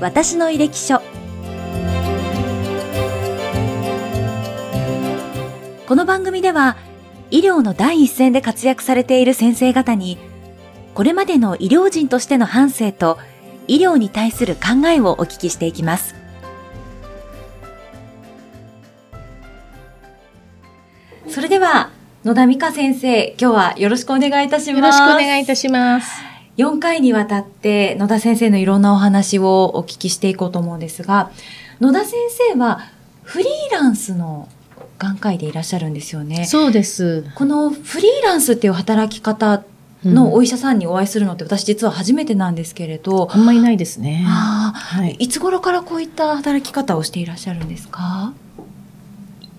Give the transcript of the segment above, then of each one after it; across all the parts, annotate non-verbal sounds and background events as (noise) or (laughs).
私の履歴書。この番組では医療の第一線で活躍されている先生方にこれまでの医療人としての反省と医療に対する考えをお聞きしていきます。それでは野田美香先生今日はよろしくお願いいたします。よろしくお願いいたします。4回にわたって野田先生のいろんなお話をお聞きしていこうと思うんですが野田先生はフリーランスの眼科医でいらっしゃるんですよね。そうです。このフリーランスっていう働き方のお医者さんにお会いするのって私実は初めてなんですけれど、あんまりないですね。はい、いつ頃からこういった働き方をしていらっしゃるんですか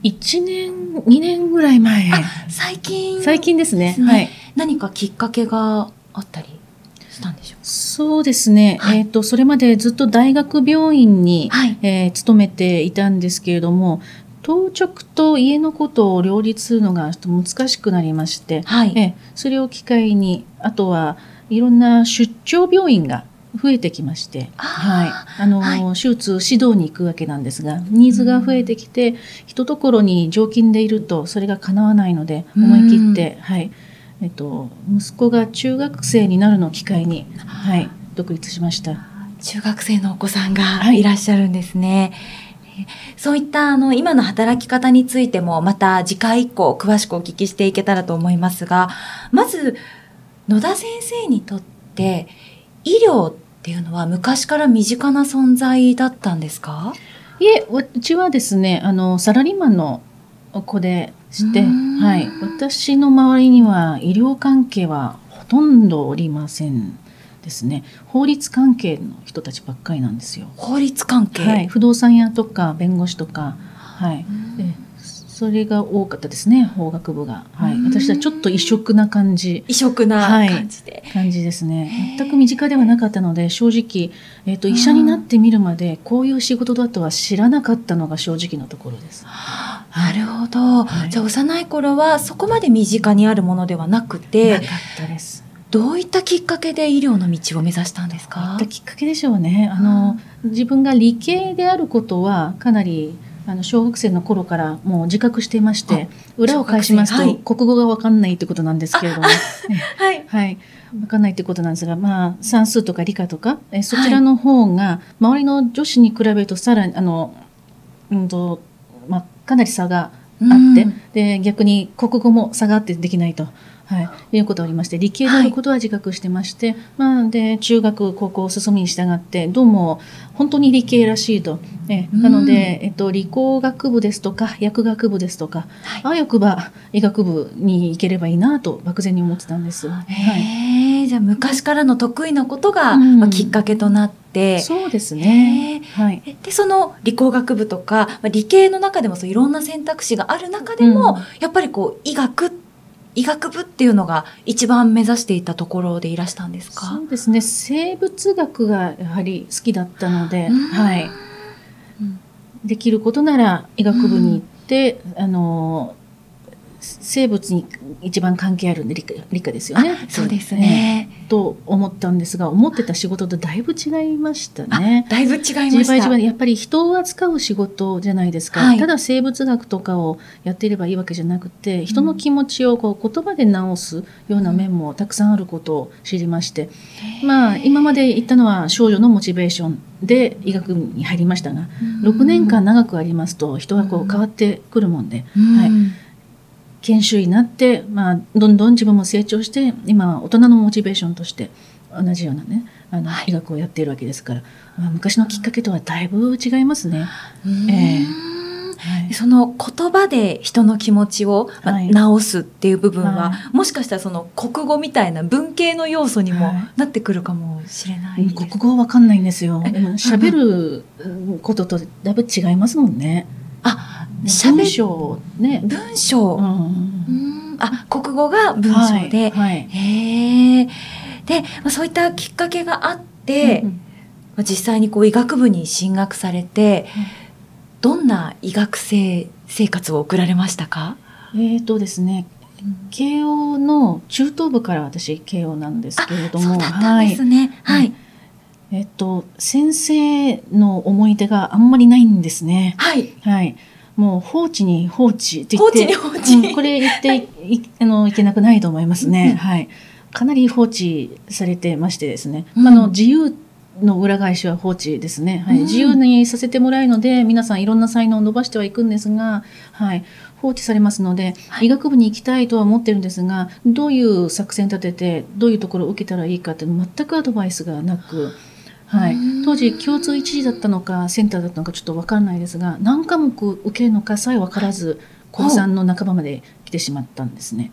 ？1年2年ぐらい前。最近最近ですね、ね、はい、何かきっかけがあったり？したんでしょうそうですね、はい、えっ、ー、とそれまでずっと大学病院に、はい、えー、勤めていたんですけれども当直と家のことを両立するのが難しくなりまして、はい、えそれを機会にあとはいろんな出張病院が増えてきまして、はい、あの、はい、手術指導に行くわけなんですがニーズが増えてきて、ひとところに常勤でいるとそれが叶わないので思い切って、はいえっと、息子が中学生になるのを機会に、はい、独立しました。中学生のお子さんがい。らっしゃるんですね。はい、そういったあの今の働き方についてもまた次回以降詳しくお聞きしていけたらと思いますがまず野田先生にとって医療っていうのは昔から身近な存在だったんですか？いえうちはですねあのサラリーマンの子でして、はい、私の周りには医療関係はほとんどおりませんですね。法律関係の人たちばっかりなんですよ。法律関係、はい、不動産屋とか弁護士とかはい。でそれが多かったですね法学部が、はい、私はちょっと異色な感じ。異色な感じで、はい、感じですね。全く身近ではなかったので正直、えーと、医者になってみるまでこういう仕事だとは知らなかったのが正直なところです。なるほど、はい、じゃあ幼い頃はそこまで身近にあるものではなくてなかったです。どういったきっかけで医療の道を目指したんですか？きっかけでしょうね。あの、自分が理系であることはかなりあの小学生の頃からもう自覚していまして裏を返しますと、国語が分かんないってことなんですけれども、(laughs) はい、はい、分かんないってことなんですが、まあ、算数とか理科とかえそちらの方が周りの女子に比べるとさらにあの、うんとまあ、かなり差があって、うん、で逆に国語も差があってできないと。はい、いうことがありまして理系であることは自覚してまして、はい、まあ、で中学高校進みに従ってどうも本当に理系らしいと、えなので、えっと、理工学部ですとか薬学部ですとか、はい、あわよくば医学部に行ければいいなと漠然に思ってたんです。はい、じゃあ昔からの得意なことが、まあ、きっかけとなって、そうですね、はい、でその理工学部とか、まあ、理系の中でもそういろんな選択肢がある中でも、うん、やっぱりこう医学って医学部っていうのが一番目指していたところでいらしたんですか？そうですね。生物学がやはり好きだったので、はい、できることなら医学部に行って、あの生物に一番関係あるんで理科理科ですよね。そう。ですね、えー、と思ったんですが思ってた仕事とだいぶ違いましたね。だいぶ違いました。やっぱり人を扱う仕事じゃないですか、はい、ただ生物学とかをやっていればいいわけじゃなくて人の気持ちをこう言葉で直すような面もたくさんあることを知りまして、うん、まあ今まで言ったのは少女のモチベーションで医学部に入りましたが、うん、6年間長くありますと人がこう変わってくるもんで、うん、はい研修医になって、まあ、どんどん自分も成長して今は大人のモチベーションとして同じようなねあの、医学をやっているわけですから、まあ、昔のきっかけとはだいぶ違いますね。えーはい、その言葉で人の気持ちを、まあ、直すっていう部分は、はい、もしかしたらその国語みたいな文系の要素にもなってくるかもしれない、はい、国語わかんないんですよ。喋ることとだいぶ違いますもんね。あ文章ね。文章、うん、あ国語が文章で、はいはい、へえで、まあ、そういったきっかけがあって、うん、まあ、実際にこう医学部に進学されて、うん、どんな医学生生活を送られましたか？えっ、とですね慶応の中等部から私慶応なんですけれども、そうだったんですね。はい、はい。えっと、先生の思い出があんまりないんですね。はい。はい。もう放置に放置って言って。放置に放置うんこれ言っていい (laughs) あのいけなくないと思いますね。はい。かなり放置されてましてですね。うんまああの自由の裏返しは放置ですね。はい。うん自由にさせてもらえるので、皆さんいろんな才能を伸ばしてはいくんですが、はい。放置されますので、はい医学部に行きたいとは思ってるんですが、どういう作戦立てて、どういうところを受けたらいいかっていうの全くアドバイスがなく、はい。うん、当時共通一時だったのかセンターだったのかちょっと分からないですが何科目受けるのかさえ分からず高3の半ばまで来てしまったんですね。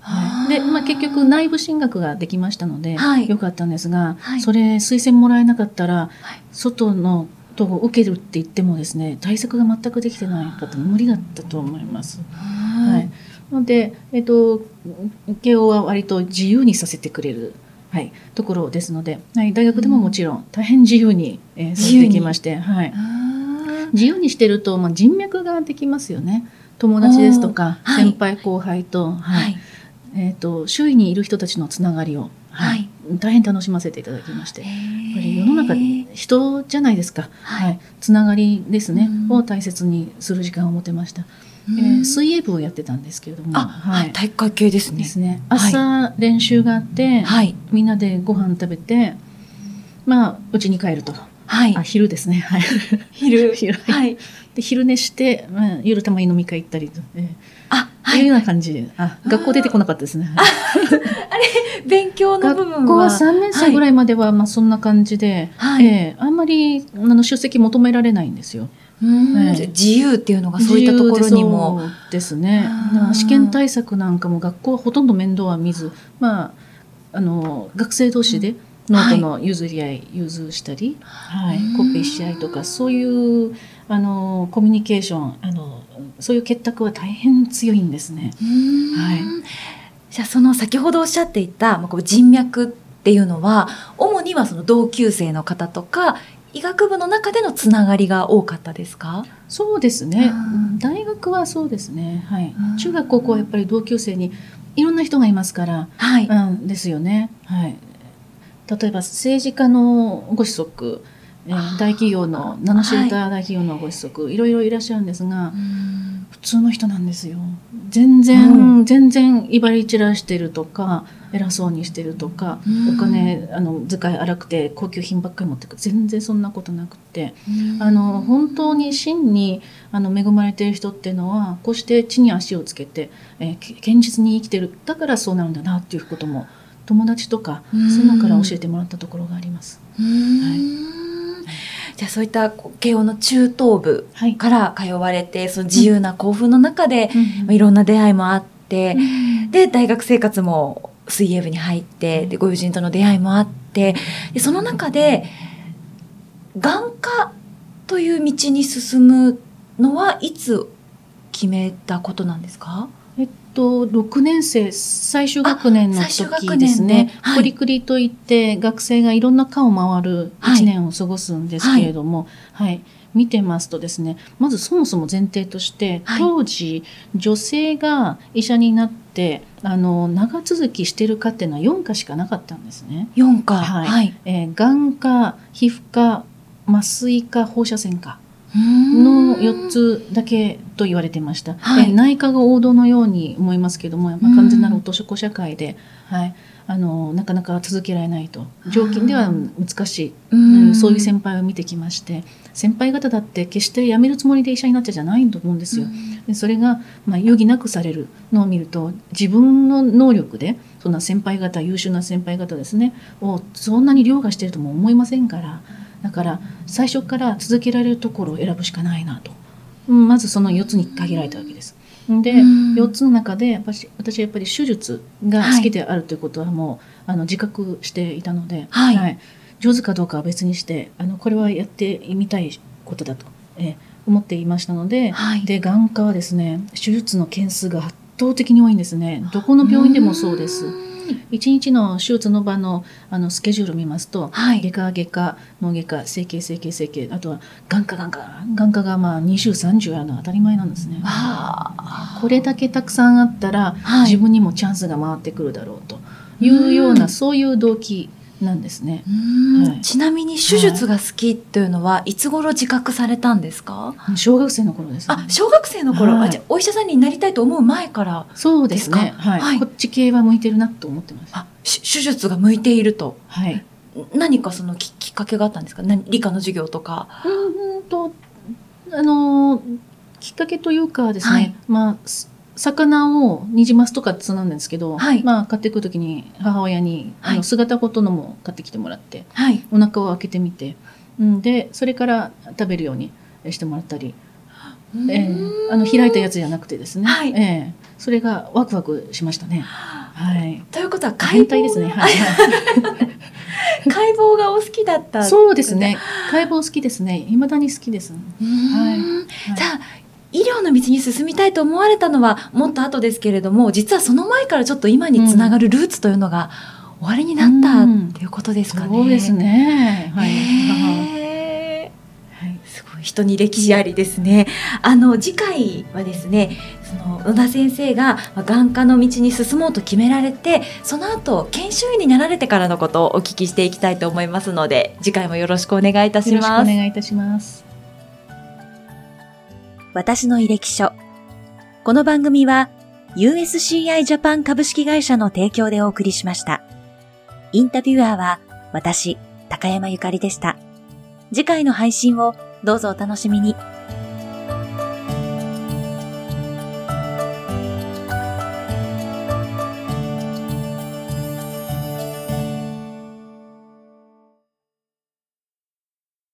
はい、で、まあ、結局内部進学ができましたので、はい。よかったんですが、はい。それ推薦もらえなかったらはい。外のとこ受けるって言ってもですね対策が全くできてないかった無理だったと思います。は、はい。なので、えっと、慶応は割と自由にさせてくれる、はい、ところですので、はい、大学でももちろん大変自由に、えーさせてきまして、はい、自由にしてると、まあ、人脈ができますよね。友達ですとか、はい。先輩後輩と,、はい。はい。えっと周囲にいる人たちのつながりを、はい。大変楽しませていただきまして。やっぱり世の中へ人じゃないですか、はい。はい、つながりですね、うん。を大切にする時間を持てました、ーえー水泳部をやってたんですけれども、あ、はい、体育会系ですね。ですね。はい朝練習があって、はい。みんなでご飯食べて、まあ家に帰ると。はいあ。昼ですね。はい。昼。(laughs) 昼はい。で昼寝して、まあ、夜たまに飲み会行ったりと、えあ、ーはい。いうような感じで、あ学校出てこなかったですね。勉強の部分は。学校は3年生ぐらいまでは、まあそんな感じで、はいえーあんまりあの出席求められないんですよ。自由っていうのがそういったところにも。ですね。試験対策なんかも学校はほとんど面倒は見ずまああの学生同士でノートの譲り合い、融通したり、はい。うん。コピーし合いとかそういうあのコミュニケーションあのそういう結託は大変強いんですね。うん。はい。じゃあその先ほどおっしゃっていたまあこう人脈っていうのは主にはその同級生の方とか医学部の中でのつながりが多かったですか？そうですね。うん。大学はそうですね、はい。うん、中学高校はやっぱり同級生にいろんな人がいますから、はい。うん、ですよね。はい。例えば政治家のご子息、えー大企業の名の知れた大企業のご子息、い、ろいろいらっしゃるんですが、うん。普通の人なんですよ。全然、う全然威張り散らしてるとか、偉そうにしてるとか、うん。お金あの使い荒くて高級品ばっかり持ってくる。全然そんなことなくて。あの本当に真にあの恵まれている人っていうのはこうして地に足をつけて、えーけ現実に生きてる。だからそうなるんだなっていうことも友達とかうん。そういうのから教えてもらったところがあります。うんじゃあそういった慶応の中等部はい、から通われてその自由な興奮の中で、まあ、いろんな出会いもあって、で大学生活も水泳部に入ってでご友人との出会いもあってでその中で眼科という道に進むのはいつ決めたことなんですか？と6年生最終学年の時年ですね。ではい。コリクリといって学生がいろんな科を回るはい1年を過ごすんですけれども、はい。見てますとですねまずそもそも前提として、はい。当時女性が医者になってあの長続きしてる科っていうのは4科しかなかったんですね。4科はい。はい。えー眼科皮膚科麻酔科放射線科のの4つだけと言われていました、はい。え内科が王道のように思いますけども、まあ、完全なる落とし子社会で、はい、あのなかなか続けられないと。常勤では難しい、うん。そういう先輩を見てきまして先輩方だって決して辞めるつもりで医者になっちゃじゃないと思うんですよ。でそれが、まあ、余儀なくされるのを見ると自分の能力でそんな先輩方優秀な先輩方ですねをそんなに凌駕してるとも思いませんからだから最初から続けられるところを選ぶしかないなと、うんまずその4つに限られたわけです。で、うん。4つの中でやっぱし私はやっぱり手術が好きであるということはもう、あの自覚していたので、はい。上手かどうかは別にしてあのこれはやってみたいことだと、えー思っていましたので、はい。で眼科はですね手術の件数が圧倒的に多いんですね。どこの病院でもそうです。一日の手術の場のあのスケジュールを見ますと、はい。外科外科脳外科整形整形整形あとは眼科眼科眼科がまあ2030あるのは当たり前なんですね。これだけたくさんあったら、はい。自分にもチャンスが回ってくるだろうというような、そういう動機なんですね。はい、ちなみに手術が好きというのは、い。つ頃自覚されたんですか？小学生の頃です、ね、あ、小学生の頃、はい、あじゃお医者さんになりたいと思う前からそうですね、はい、はい、こっち系は向いてるなと思ってます。あ、手術が向いていると。はい。何かそのききっかけがあったんですか？何理科の授業とか？うんと、あの、きっかけというかですね、はい、まあ、魚をニジマスとかつなんですけど、はい、まあ買っていく時に母親に、あの姿ごとのも買ってきてもらって、はい、お腹を開けてみて、うん、でそれから食べるようにしてもらったり、えー、あの開いたやつじゃなくてですね、はい、えー、それがワクワクしましたね。はい、ということは解剖ですね。はい、解剖がお好きだったそうですね。解剖好きですね。未だに好きです。はい。じゃあ医療の道に進みたいと思われたのはもっと後ですけれども実はその前からちょっと今につながるルーツというのが終わりになったっていうことですかね。そうですね。はい。すごい人に歴史ありですね。あの次回はですね、その野田先生が眼科の道に進もうと決められて、その後研修医になられてからのことをお聞きしていきたいと思いますので、次回もよろしくお願いいたします。よろしくお願いいたします。私の履歴書。この番組は USCI ジャパン株式会社の提供でお送りしました。インタビュアーは私、高山ゆかりでした。次回の配信をどうぞお楽しみに。